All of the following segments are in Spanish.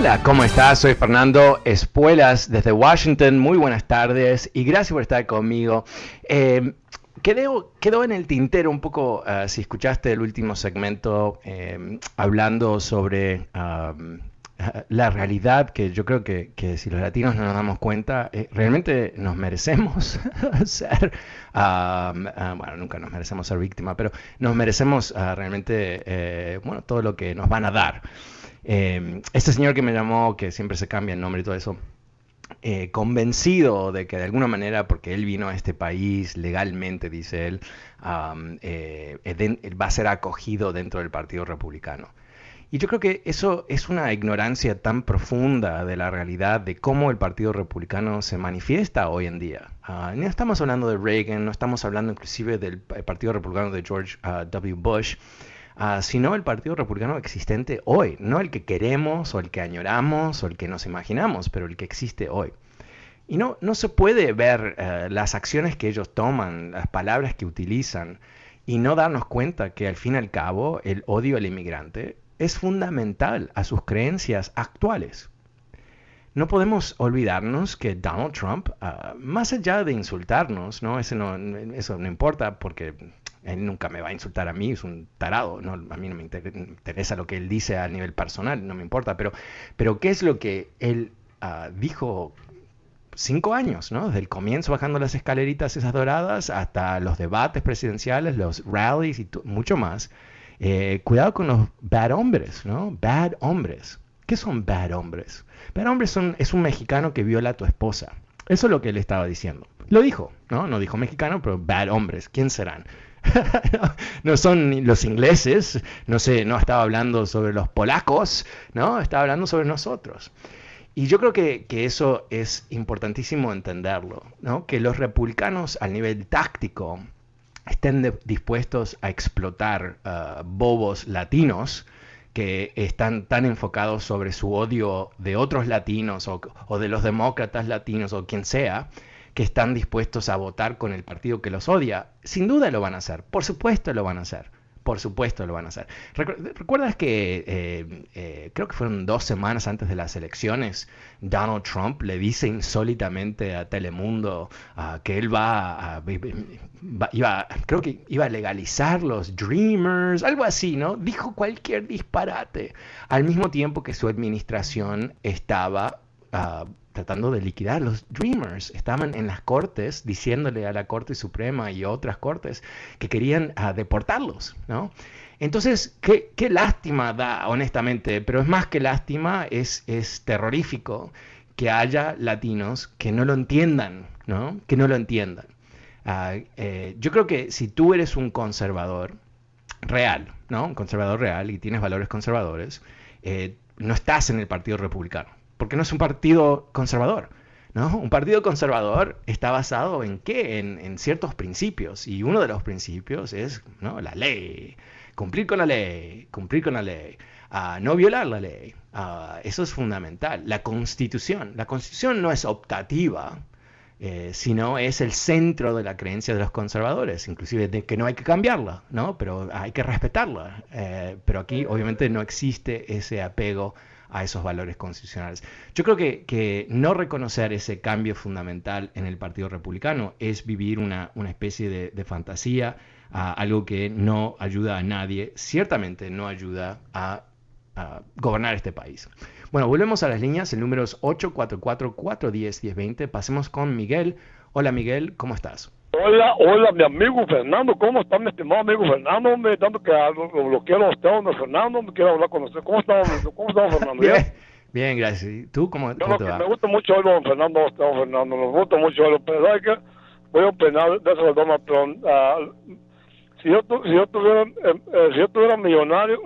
Hola, ¿cómo estás? Soy Fernando Espuelas desde Washington. Muy buenas tardes y gracias por estar conmigo. Eh, quedó, en el tintero un poco, uh, si escuchaste el último segmento, eh, hablando sobre um, la realidad que yo creo que, que, si los latinos no nos damos cuenta, eh, realmente nos merecemos ser, um, uh, bueno, nunca nos merecemos ser víctima, pero nos merecemos uh, realmente, eh, bueno, todo lo que nos van a dar. Eh, este señor que me llamó, que siempre se cambia el nombre y todo eso, eh, convencido de que de alguna manera, porque él vino a este país legalmente, dice él, um, eh, va a ser acogido dentro del Partido Republicano. Y yo creo que eso es una ignorancia tan profunda de la realidad de cómo el Partido Republicano se manifiesta hoy en día. Uh, no estamos hablando de Reagan, no estamos hablando inclusive del Partido Republicano de George uh, W. Bush, uh, sino el Partido Republicano existente hoy, no el que queremos o el que añoramos o el que nos imaginamos, pero el que existe hoy. Y no, no se puede ver uh, las acciones que ellos toman, las palabras que utilizan, y no darnos cuenta que al fin y al cabo el odio al inmigrante es fundamental a sus creencias actuales. No podemos olvidarnos que Donald Trump, uh, más allá de insultarnos, ¿no? Eso, no, eso no importa porque él nunca me va a insultar a mí, es un tarado, ¿no? a mí no me interesa lo que él dice a nivel personal, no me importa, pero, pero ¿qué es lo que él uh, dijo cinco años, ¿no? Desde el comienzo bajando las escaleritas esas doradas hasta los debates presidenciales, los rallies y mucho más. Eh, cuidado con los bad hombres, ¿no? Bad hombres. ¿Qué son bad hombres? Bad hombres son, es un mexicano que viola a tu esposa. Eso es lo que él estaba diciendo. Lo dijo, ¿no? No dijo mexicano, pero bad hombres. ¿Quién serán? no son los ingleses, no sé, no estaba hablando sobre los polacos, ¿no? Estaba hablando sobre nosotros. Y yo creo que, que eso es importantísimo entenderlo, ¿no? Que los republicanos al nivel táctico estén dispuestos a explotar uh, bobos latinos que están tan enfocados sobre su odio de otros latinos o, de los demócratas latinos o quien sea, que están dispuestos a votar con el partido que los odia. Sin duda lo van a hacer, por supuesto lo van a hacer. Por supuesto lo van a hacer. ¿Recuerdas que eh, eh, creo que fueron dos semanas antes de las elecciones, Donald Trump le dice insólitamente a Telemundo que él va a, iba, creo que iba a legalizar los Dreamers, algo así, ¿no? Dijo cualquier disparate, al mismo tiempo que su administración estaba uh, tratando de liquidar. Los Dreamers estaban en las cortes diciéndole a la Corte Suprema y otras cortes que querían uh, deportarlos, ¿no? Entonces, qué, qué, lástima da, honestamente, pero es más que lástima, es, es terrorífico que haya latinos que no lo entiendan, ¿no? Que no lo entiendan. Uh, yo creo que si tú eres un conservador real, ¿no? Un conservador real y tienes valores conservadores, eh, no estás en el Partido Republicano porque no es un partido conservador. ¿no? Un partido conservador está basado en qué? En, ciertos principios. Y uno de los principios es la ley. Cumplir con la ley, cumplir con la ley. Uh, no violar la ley. Uh, eso es fundamental. La constitución. La constitución no es optativa, eh, sino es el centro de la creencia de los conservadores, inclusive de que no hay que cambiarla, ¿no? pero hay que respetarla. Eh, pero aquí obviamente no existe ese apego a esos valores constitucionales. Yo creo que, que no reconocer ese cambio fundamental en el Partido Republicano es vivir una, una especie de, fantasía, algo que no ayuda a nadie, ciertamente no ayuda a, gobernar este país. Bueno, volvemos a las líneas, el número es 844-410-1020. Pasemos con Miguel. Hola Miguel, ¿cómo estás? Hola, hola, mi amigo Fernando, ¿cómo está mi estimado amigo Fernando? Me dando que lo, quiero a usted, don Fernando, me quiero hablar con usted. ¿Cómo está, cómo está Fernando? bien, bien, gracias. ¿Y tú cómo, cómo te va? Me gusta mucho oírlo, don Fernando, don Fernando, me gusta mucho oírlo, pero hay que, voy a opinar de eso de Donald Trump. Uh, si yo, si yo tuviera, eh, eh, si yo tuviera millonario,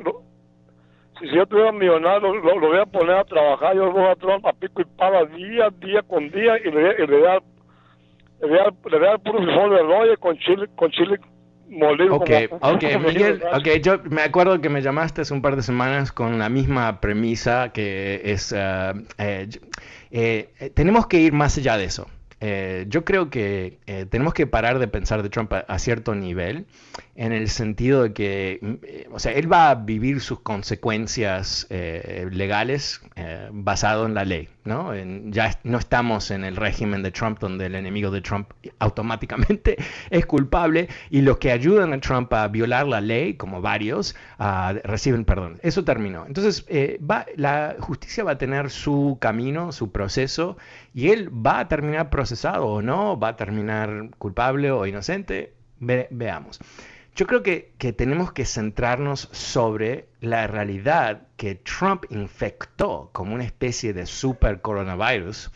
si, yo tuviera millonario, lo, lo, voy a poner a trabajar, yo voy a Trump a pico y pala día, día con día, y le, y le voy a le voy a, puro frijol de rollo con chile, con chile molido. Ok, ok, Miguel, ok, yo me acuerdo que me llamaste hace un par de semanas con la misma premisa que es, uh, eh, eh, tenemos que ir más allá de eso. Eh, yo creo que eh, tenemos que parar de pensar de Trump a, cierto nivel, en el sentido de que, mm, eh, o sea, él va a vivir sus consecuencias legales basado en la ley, ¿no? ya no estamos en el régimen de Trump donde el enemigo de Trump automáticamente es culpable y los que ayudan a Trump a violar la ley, como varios, reciben perdón. Eso terminó. Entonces, va, la justicia va a tener su camino, su proceso, y él va a terminar procesado o no, va a terminar culpable o inocente. veamos. Yo creo que, que, tenemos que centrarnos sobre la realidad que Trump infectó como una especie de super coronavirus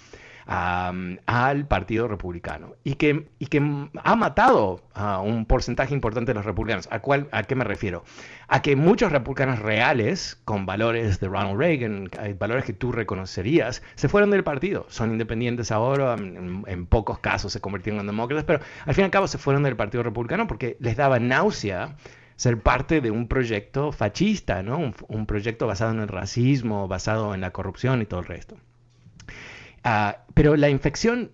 al Partido Republicano y que, y que ha matado a un porcentaje importante de los republicanos. ¿A, cuál, ¿A qué me refiero? A que muchos republicanos reales, con valores de Ronald Reagan, valores que tú reconocerías, se fueron del partido. Son independientes ahora, en, pocos casos se convirtieron en demócratas, pero al fin y al cabo se fueron del Partido Republicano porque les daba náusea ser parte de un proyecto fascista, ¿no? un proyecto basado en el racismo, basado en la corrupción y todo el resto. Ah, pero la infección,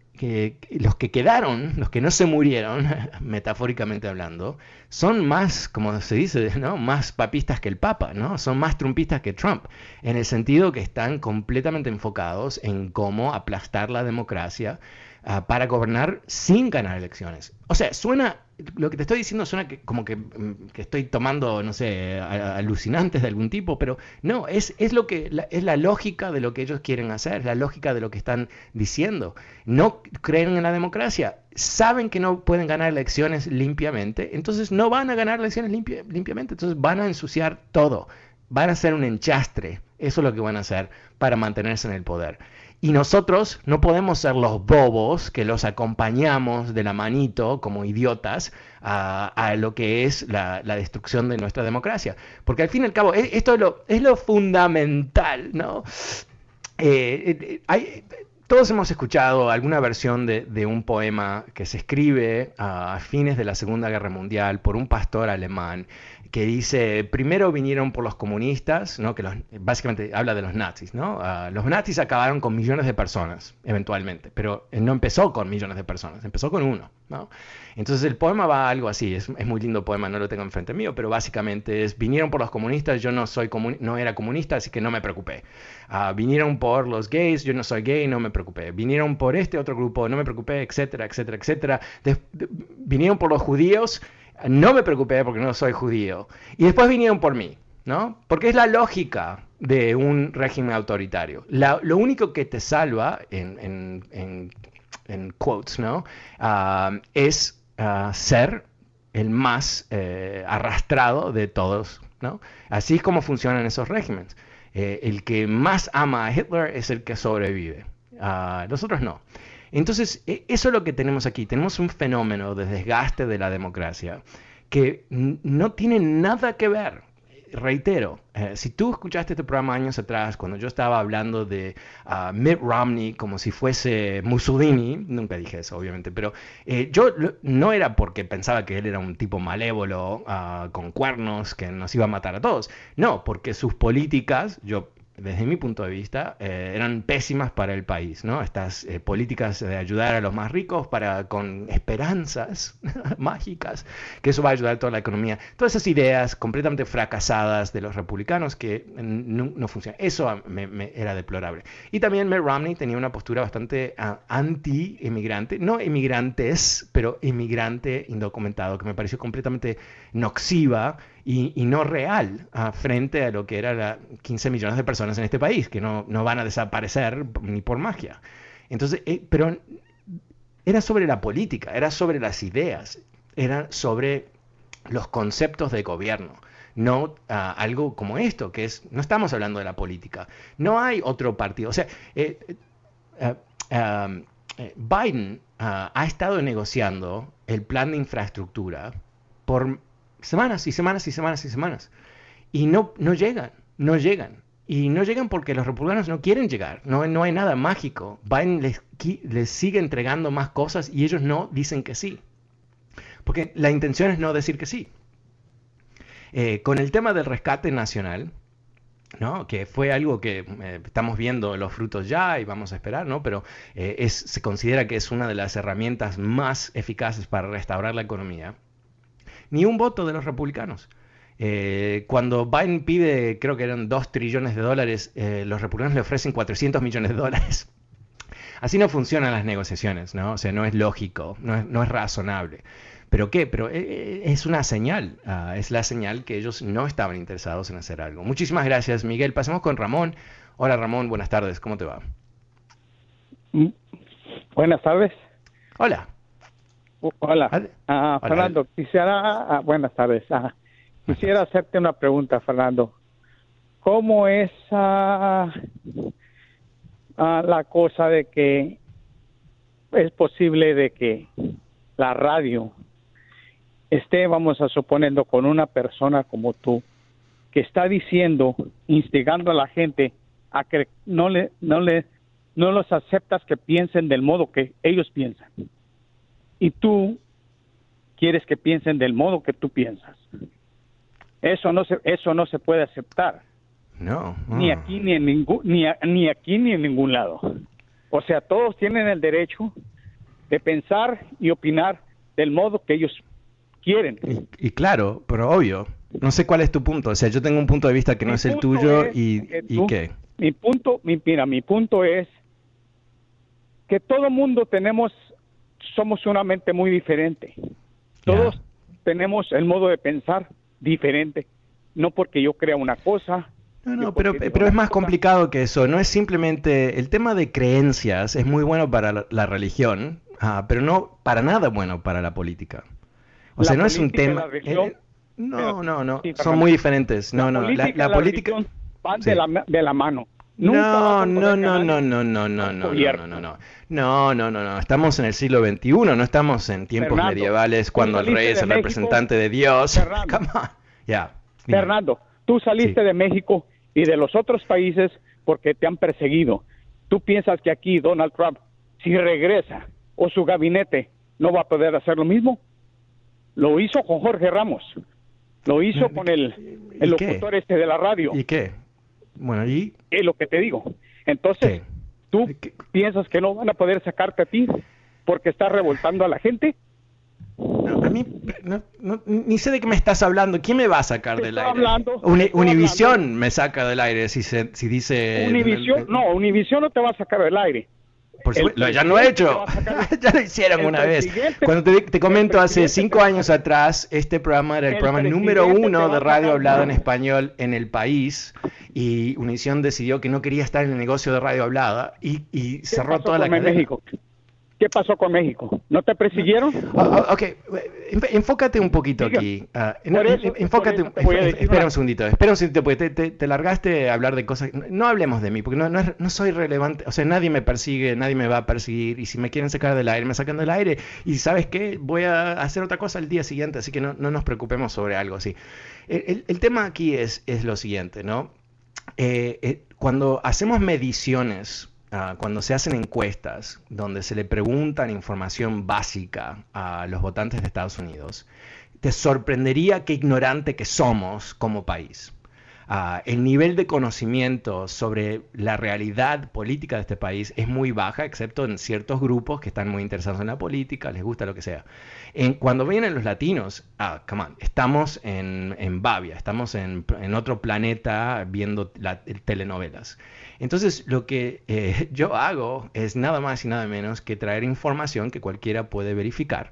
los que quedaron, los que no se murieron, metafóricamente hablando, son más, como se dice, ¿no? más papistas que el Papa, ¿no? son más trumpistas que Trump, en el sentido que están completamente enfocados en cómo aplastar la democracia ah, para gobernar sin ganar elecciones. O sea, suena lo que te estoy diciendo suena que, como que, mm, que, estoy tomando, no sé, alucinantes de algún tipo, pero no, es, es lo que es la lógica de lo que ellos quieren hacer, es la lógica de lo que están diciendo. No creen en la democracia, saben que no pueden ganar elecciones limpiamente, entonces no van a ganar elecciones limpiamente, entonces van a ensuciar todo, van a hacer un enchastre, eso es lo que van a hacer para mantenerse en el poder. Y nosotros no podemos ser los bobos que los acompañamos de la manito como idiotas a, lo que es la, destrucción de nuestra democracia. Porque al fin y al cabo, e, esto es lo, es lo fundamental, ¿no? Eh, eh, todos hemos escuchado alguna versión de, un poema que se escribe a fines de la Segunda Guerra Mundial por un pastor alemán que dice, primero vinieron por los comunistas, ¿no? que básicamente habla de los nazis. ¿no? Ah, los nazis acabaron con millones de personas, eventualmente, pero no empezó con millones de personas, empezó con uno. ¿no? Entonces el poema va algo así, es, muy lindo poema, no lo tengo enfrente mío, pero básicamente es, vinieron por los comunistas, yo no, soy no era comunista, así que no me preocupé. Ah, vinieron por los gays, yo no soy gay, no me preocupé. Vinieron por este otro grupo, no me preocupé, etcétera, etcétera, etcétera. vinieron por los judíos, no me preocupé porque no soy judío. Y después vinieron por mí, ¿no? Porque es la lógica de un régimen autoritario. lo único que te salva, en, en, quotes, ¿no? Ah, es ah, ser el más eh, arrastrado de todos, ¿no? Así es como funcionan esos regímenes. Eh, el que más ama a Hitler es el que sobrevive. Uh, nosotros no. Entonces, e, eso es lo que tenemos aquí. Tenemos un fenómeno de desgaste de la democracia que no tiene nada que ver reitero, eh, si tú escuchaste este programa años atrás, cuando yo estaba hablando de uh, Mitt Romney como si fuese Mussolini, nunca dije eso, obviamente, pero eh, yo no era porque pensaba que él era un tipo malévolo, uh, con cuernos, que nos iba a matar a todos. No, porque sus políticas, yo desde mi punto de vista, eh, eran pésimas para el país, ¿no? Estas eh, políticas de ayudar a los más ricos para con esperanzas mágicas, que eso va a ayudar a toda la economía. Todas esas ideas completamente fracasadas de los republicanos que no, funcionan. Eso era deplorable. Y también Mitt Romney tenía una postura bastante uh, anti-inmigrante, no inmigrantes, pero inmigrante indocumentado, que me pareció completamente noxiva y, no real frente a lo que eran 15 millones de personas en este país, que no, van a desaparecer ni por magia. Entonces, eh, pero era sobre la política, era sobre las ideas, era sobre los conceptos de gobierno no ah, algo como esto, que es, no estamos hablando de la política, no hay otro partido. O sea, eh, eh, Biden ah, ha estado negociando el plan de infraestructura por Semanas y semanas y semanas y semanas. Y no, no llegan, no llegan. Y no llegan porque los republicanos no quieren llegar. No, no hay nada mágico. Biden les, les sigue entregando más cosas y ellos no dicen que sí. Porque la intención es no decir que sí. Eh, con el tema del rescate nacional, ¿no? que fue algo que eh, estamos viendo los frutos ya y vamos a esperar, ¿no? pero eh, es, se considera que es una de las herramientas más eficaces para restaurar la economía ni un voto de los republicanos. Eh, cuando Biden pide, creo que eran 2 trillones de dólares, eh, los republicanos le ofrecen 400 millones de dólares. Así no funcionan las negociaciones, ¿no? O sea, no es lógico, no es, razonable. ¿Pero qué? Pero eh, es una señal, ah, es la señal que ellos no estaban interesados en hacer algo. Muchísimas gracias, Miguel. Pasemos con Ramón. Hola, Ramón, buenas tardes, ¿cómo te va? Mm, buenas tardes. Hola. Hola, ah, Fernando, quisiera, ah, buenas tardes, ah, quisiera hacerte una pregunta, Fernando. ¿Cómo es la cosa de que es posible de que la radio esté, vamos a suponiendo, con una persona como tú, que está diciendo, instigando a la gente a que no le, no le, no los aceptas que piensen del modo que ellos piensan? Y tú quieres que piensen del modo que tú piensas. Eso no se, eso no se puede aceptar. No. Ni aquí ni en ningún ni, ni aquí ni en ningún lado. O sea, todos tienen el derecho de pensar y opinar del modo que ellos quieren. Y, claro, pero obvio. No sé cuál es tu punto. O sea, yo tengo un punto de vista que no es el tuyo y, y qué. Mi punto, mi, mira, mi punto es que todo mundo tenemos somos una mente muy diferente. Todos tenemos el modo de pensar diferente. No porque yo crea una cosa. No, no, pero, pero es más complicado que eso. No es simplemente el tema de creencias. Es muy bueno para la, religión, ah, pero no para nada bueno para la política. O sea, no es un tema. Eh, no, no, no. Son muy diferentes. No, no. La, política. Van de, la, de la mano no, no, no, no, no, no, no, no, no, no, no, no, no, no, no, Estamos en el siglo XXI, no estamos en tiempos medievales cuando el rey es el representante de Dios. Fernando, tú saliste de México y de los otros países porque te han perseguido. ¿Tú piensas que aquí Donald Trump, si regresa o su gabinete, no va a poder hacer lo mismo? Lo hizo con Jorge Ramos, lo hizo con el, el locutor este de la radio. ¿Y qué? Bueno, y... Es lo que te digo. Entonces, ¿tú piensas que no van a poder sacarte a ti porque estás revoltando a la gente? a mí ni sé de qué me estás hablando. ¿Quién me va a sacar del aire? Hablando, Univisión me saca del aire si, se, si dice... Univisión, no, Univisión no te va a sacar del aire ya lo he hecho. ya lo hicieron una vez. Cuando te, comento, hace cinco años atrás, este programa era el, programa número uno de radio hablado en español en el país. Y Univision decidió que no quería estar en el negocio de radio hablada y, cerró toda la cadena. México? ¿Qué pasó con México? ¿No te persiguieron? Ah, ok, enfócate un poquito aquí. Ah, enfócate, espera un segundito, espera un segundito, porque te, largaste a hablar de cosas. No hablemos de mí, porque no, no, soy relevante. O sea, nadie me persigue, nadie me va a perseguir. Y si me quieren sacar del aire, me sacan del aire. Y sabes qué, voy a hacer otra cosa el día siguiente, así que no, nos preocupemos sobre algo así. El, tema aquí es, es lo siguiente, ¿no? Eh, eh, cuando hacemos mediciones Ah, cuando se hacen encuestas donde se le preguntan información básica a los votantes de Estados Unidos, te sorprendería qué ignorante que somos como país. Ah, el nivel de conocimiento sobre la realidad política de este país es muy baja, excepto en ciertos grupos que están muy interesados en la política, les gusta lo que sea. En, cuando vienen los latinos, ah, come estamos en, en Bavia, estamos en, en otro planeta viendo la, telenovelas. Entonces, lo que eh, yo hago es nada más y nada menos que traer información que cualquiera puede verificar.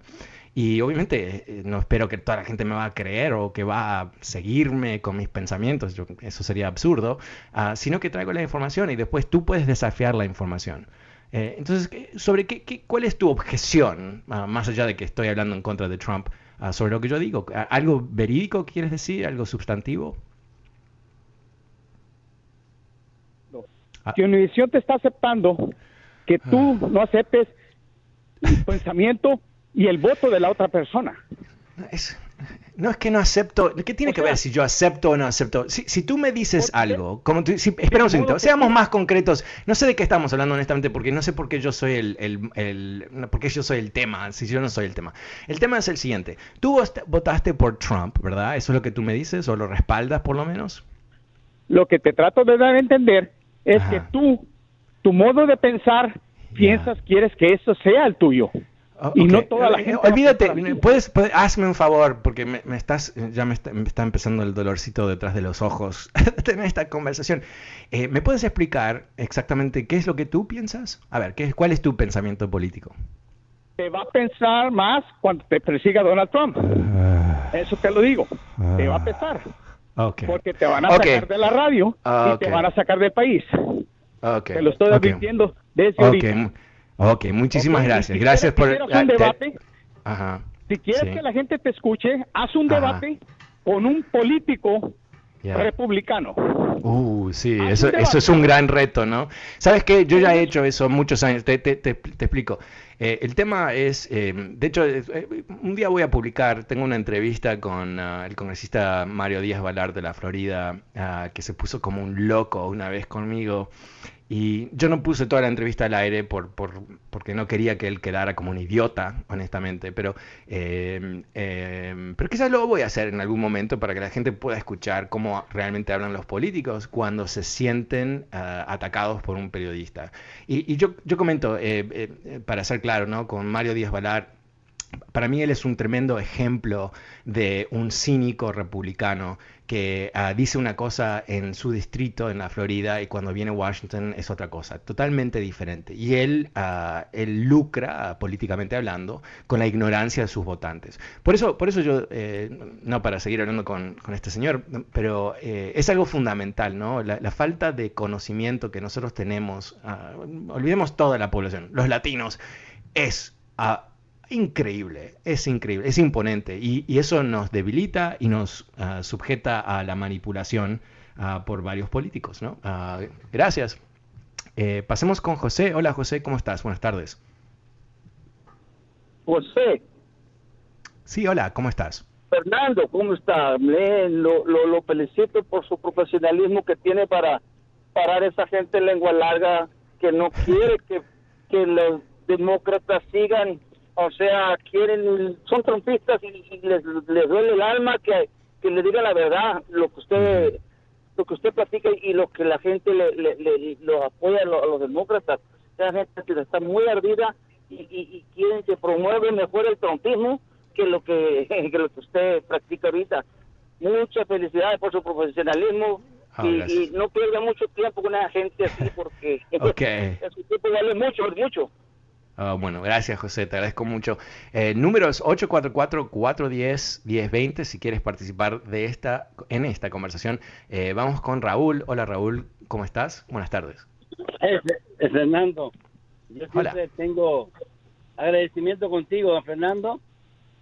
Y obviamente eh, no espero que toda la gente me va a creer o que va a seguirme con mis pensamientos, eso sería absurdo, ah, sino que traigo la información y después tú puedes desafiar la información. Eh, entonces, sobre qué, ¿cuál es tu objeción, ah, más allá de que estoy hablando en contra de Trump, ah, sobre lo que yo digo? ¿Algo verídico quieres decir? ¿Algo sustantivo? Si Univision te está aceptando que tú no aceptes el pensamiento y el voto de la otra persona. no es que no acepto. ¿Qué tiene que ver si yo acepto o no acepto? Si, tú me dices algo, como tú, espera un segundo, seamos más concretos. No sé de qué estamos hablando honestamente, porque no sé por qué yo soy el, el, porque yo soy el tema, si yo no soy el tema. El tema es el siguiente. Tú votaste por Trump, ¿verdad? ¿Eso es lo que tú me dices o lo respaldas por lo menos? Lo que te trato de dar a entender es que tú, tu modo de pensar, piensas, quieres que eso sea el tuyo. Oh, y no toda la gente. Olvídate, puedes, hazme un favor, porque me, estás, ya me está, empezando el dolorcito detrás de los ojos tener esta conversación. Eh, ¿Me puedes explicar exactamente qué es lo que tú piensas? A ver, ¿qué, ¿cuál es tu pensamiento político? Te va a pensar más cuando te persiga Donald Trump. Ah. Eso te lo digo. te va a pesar. Porque te van a sacar de la radio y te van a sacar del país. Te lo estoy advirtiendo desde ahorita. Ok, muchísimas gracias. gracias por... Un debate, Si quieres que la gente te escuche, haz un debate con un político republicano. Uh, sí, eso, eso es un gran reto, ¿no? Sabes que yo ya he hecho eso muchos años, te, te, te, explico. Eh, el tema es, eh, de hecho, eh, un día voy a publicar, tengo una entrevista con ah, el congresista Mario Díaz Valar de la Florida, ah, que se puso como un loco una vez conmigo y yo no puse toda la entrevista al aire por, por, porque no quería que él quedara como un idiota, honestamente, pero, eh, eh, pero quizás lo voy a hacer en algún momento para que la gente pueda escuchar cómo realmente hablan los políticos cuando se sienten ah, atacados por un periodista. Y, yo, yo comento, eh, para ser claro, ¿no? con Mario Díaz Valar, para mí él es un tremendo ejemplo de un cínico republicano que ah, dice una cosa en su distrito en la Florida y cuando viene a Washington es otra cosa, totalmente diferente. Y él, uh, él lucra, políticamente hablando, con la ignorancia de sus votantes. Por eso, por eso yo, eh, no para seguir hablando con, con este señor, pero eh, es algo fundamental, ¿no? La, falta de conocimiento que nosotros tenemos, olvidemos toda la población, los latinos, es increíble, es increíble, es imponente y, eso nos debilita y nos ah, sujeta a la manipulación ah, por varios políticos, ¿no? Ah, gracias. Eh, pasemos con José. Hola José, ¿cómo estás? Buenas tardes. José. Sí, hola, ¿cómo estás? Fernando, ¿cómo está? lo, lo, felicito por su profesionalismo que tiene para parar a esa gente lengua larga que no quiere que, que los demócratas sigan o sea, quieren, son trompistas y, les, les, duele el alma que, que le diga la verdad, lo que usted lo que usted platica y lo que la gente le, le, lo apoya a, los demócratas. Esa gente que está muy ardida y, y, quieren que promueve mejor el trompismo que lo que, que lo que usted practica ahorita. Muchas felicidades por su profesionalismo ah, y, no pierda mucho tiempo con esa gente así porque okay. su tiempo vale mucho, mucho. Ah, bueno, gracias José, te agradezco mucho. Eh, números 844-410-1020 si quieres participar de esta, en esta conversación. Eh, vamos con Raúl. Hola Raúl, ¿cómo estás? Buenas tardes. Eh, Fernando, yo siempre tengo agradecimiento contigo, Fernando,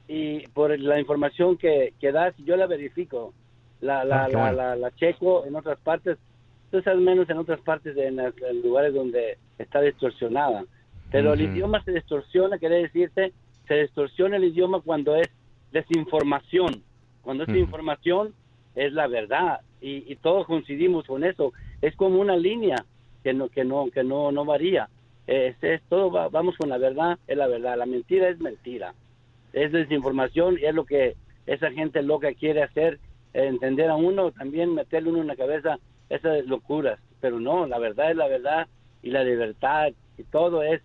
y por la información que, que das, yo la verifico, la, la, ah, la, la, checo en otras partes, entonces al menos en otras partes, en, en lugares donde está distorsionada. Pero el idioma se distorsiona, quiere decirte, se distorsiona el idioma cuando es desinformación. Cuando es información es la verdad y, todos coincidimos con eso. Es como una línea que no que no que no no varía. Es, es todo vamos con la verdad, es la verdad. La mentira es mentira. Es desinformación y es lo que esa gente loca quiere hacer entender a uno, también meterle uno en la cabeza esas locuras. Pero no, la verdad es la verdad y la libertad y todo es,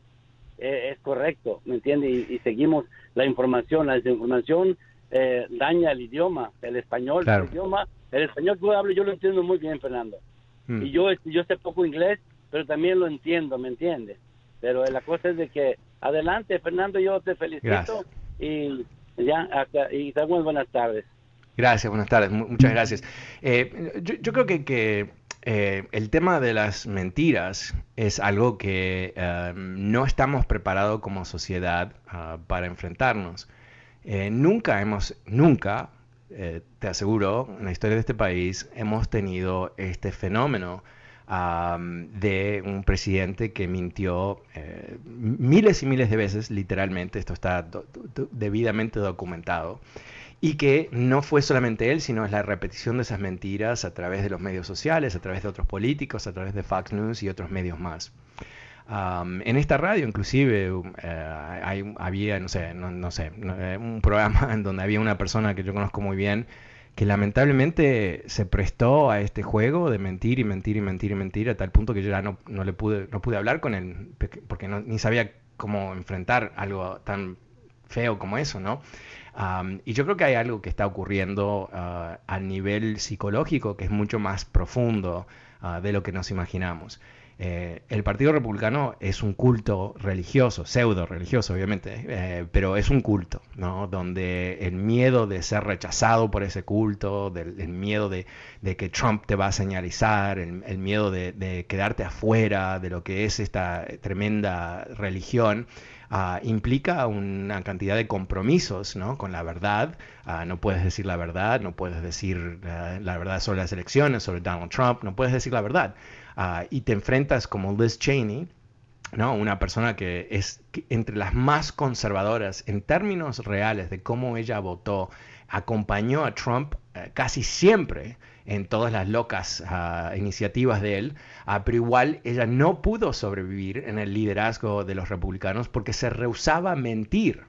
es, correcto, ¿me entiende? Y, seguimos la información, la desinformación eh, daña el idioma, el español, el idioma. El español que yo hablo yo lo entiendo muy bien, Fernando. Mm. Y yo, yo sé poco inglés, pero también lo entiendo, ¿me entiendes? Pero la cosa es de que, adelante, Fernando, yo te felicito y ya, hasta, y buenas tardes. Gracias, buenas tardes, muchas gracias. Eh, yo, creo que, que eh, el tema de las mentiras es algo que eh, no estamos preparados como sociedad ah, para enfrentarnos. nunca hemos, nunca, te aseguro, en la historia de este país, hemos tenido este fenómeno de un presidente que mintió miles y miles de veces, literalmente, esto está debidamente documentado y que no fue solamente él, sino es la repetición de esas mentiras a través de los medios sociales, a través de otros políticos, a través de Fox News y otros medios más. en esta radio, inclusive, eh, había, no sé, no, sé, eh, un programa en donde había una persona que yo conozco muy bien que lamentablemente se prestó a este juego de mentir y mentir y mentir y mentir a tal punto que yo ya no, no le pude, no pude hablar con él porque ni sabía cómo enfrentar algo tan feo como eso, ¿no? Y yo creo que hay algo que está ocurriendo uh, a nivel psicológico que es mucho más profundo uh, de lo que nos imaginamos. Eh, el Partido Republicano es un culto religioso, pseudo religioso obviamente, eh, pero es un culto, ¿no? Donde el miedo de ser rechazado por ese culto, del, el miedo de, que Trump te va a señalizar, el, miedo de, quedarte afuera de lo que es esta tremenda religión, Ah, implica una cantidad de compromisos ¿no? con la verdad. Ah, no puedes decir la verdad, no puedes decir eh, la verdad sobre las elecciones, sobre Donald Trump, no puedes decir la verdad. Ah, y te enfrentas como Liz Cheney, ¿no? una persona que es entre las más conservadoras en términos reales de cómo ella votó, acompañó a Trump eh, casi siempre en todas las locas ah, iniciativas de él, uh, pero igual ella no pudo sobrevivir en el liderazgo de los republicanos porque se rehusaba a mentir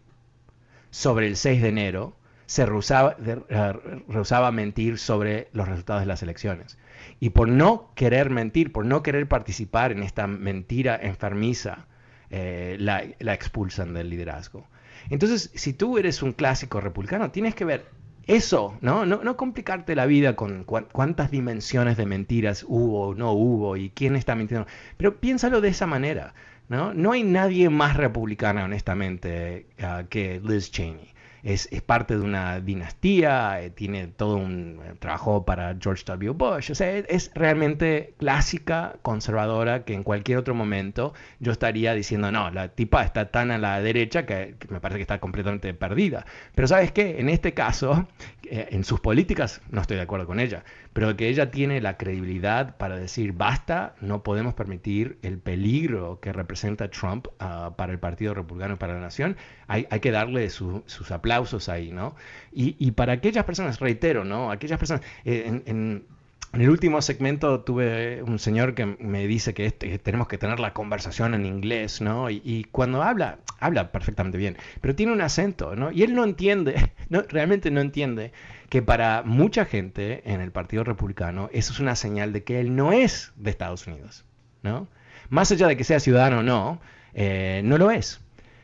sobre el 6 de enero, se rehusaba, uh, mentir sobre los resultados de las elecciones. Y por no querer mentir, por no querer participar en esta mentira enfermiza, eh, la, la expulsan del liderazgo. Entonces, si tú eres un clásico republicano, tienes que ver eso, ¿no? ¿no? complicarte la vida con cuántas dimensiones de mentiras hubo o no hubo y quién está mintiendo. Pero piénsalo de esa manera, ¿no? No hay nadie más republicana, honestamente, ah, que Liz Cheney es, parte de una dinastía, eh, tiene todo un eh, trabajo para George W. Bush. O sea, es, realmente clásica, conservadora, que en cualquier otro momento yo estaría diciendo, no, la tipa está tan a la derecha que, me parece que está completamente perdida. Pero sabes qué, en este caso, eh, en sus políticas no estoy de acuerdo con ella, pero que ella tiene la credibilidad para decir, basta, no podemos permitir el peligro que representa Trump ah, para el Partido Republicano y para la nación, hay, hay que darle sus aplausos ahí, ¿no? Y, para aquellas personas, reitero, ¿no? Aquellas personas, eh, en, el último segmento tuve un señor que me dice que, este, tenemos que tener la conversación en inglés, ¿no? Y, cuando habla, habla perfectamente bien, pero tiene un acento, ¿no? Y él no entiende, no, realmente no entiende que para mucha gente en el Partido Republicano eso es una señal de que él no es de Estados Unidos, ¿no? Más allá de que sea ciudadano o no, eh, no lo es.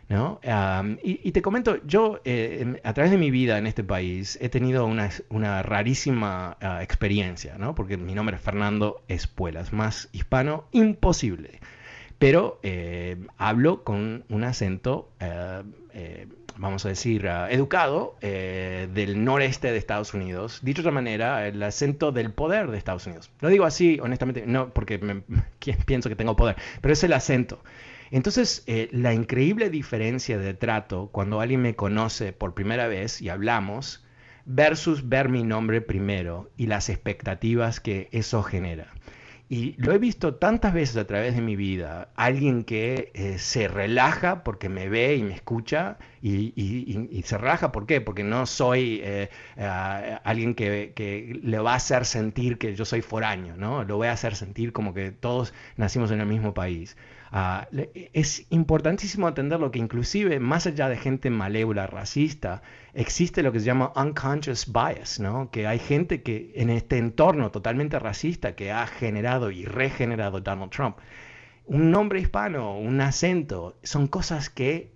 ¿No? y, te comento, yo eh, a través de mi vida en este país he tenido una, rarísima ah, experiencia, ¿no? porque mi nombre es Fernando Espuelas, más hispano imposible, pero eh, hablo con un acento vamos a decir, ah, educado eh, del noreste de Estados Unidos. Dicho de otra manera, el acento del poder de Estados Unidos. Lo digo así, honestamente, no porque pienso que tengo poder, pero es el acento. Entonces, eh, la increíble diferencia de trato cuando alguien me conoce por primera vez y hablamos, versus ver mi nombre primero y las expectativas que eso genera. Y lo he visto tantas veces a través de mi vida, alguien que eh, se relaja porque me ve y me escucha, y, se relaja, ¿por qué? Porque no soy eh, alguien que, le va a hacer sentir que yo soy foráneo, ¿no? Lo voy a hacer sentir como que todos nacimos en el mismo país. Es importantísimo entender lo que inclusive más allá de gente malévola, racista, existe lo que se llama unconscious bias, ¿no? que hay gente que en este entorno totalmente racista que ha generado y regenerado Donald Trump, un nombre hispano, un acento, son cosas que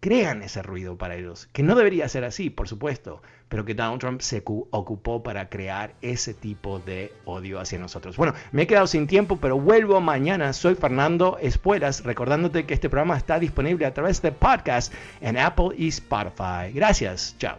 crean ese ruido para ellos, que no debería ser así, por supuesto, pero que Donald Trump se ocupó para crear ese tipo de odio hacia nosotros. Bueno, me he quedado sin tiempo, pero vuelvo mañana. Soy Fernando Espuelas, recordándote que este programa está disponible a través de podcast en Apple y Spotify. Gracias, chao.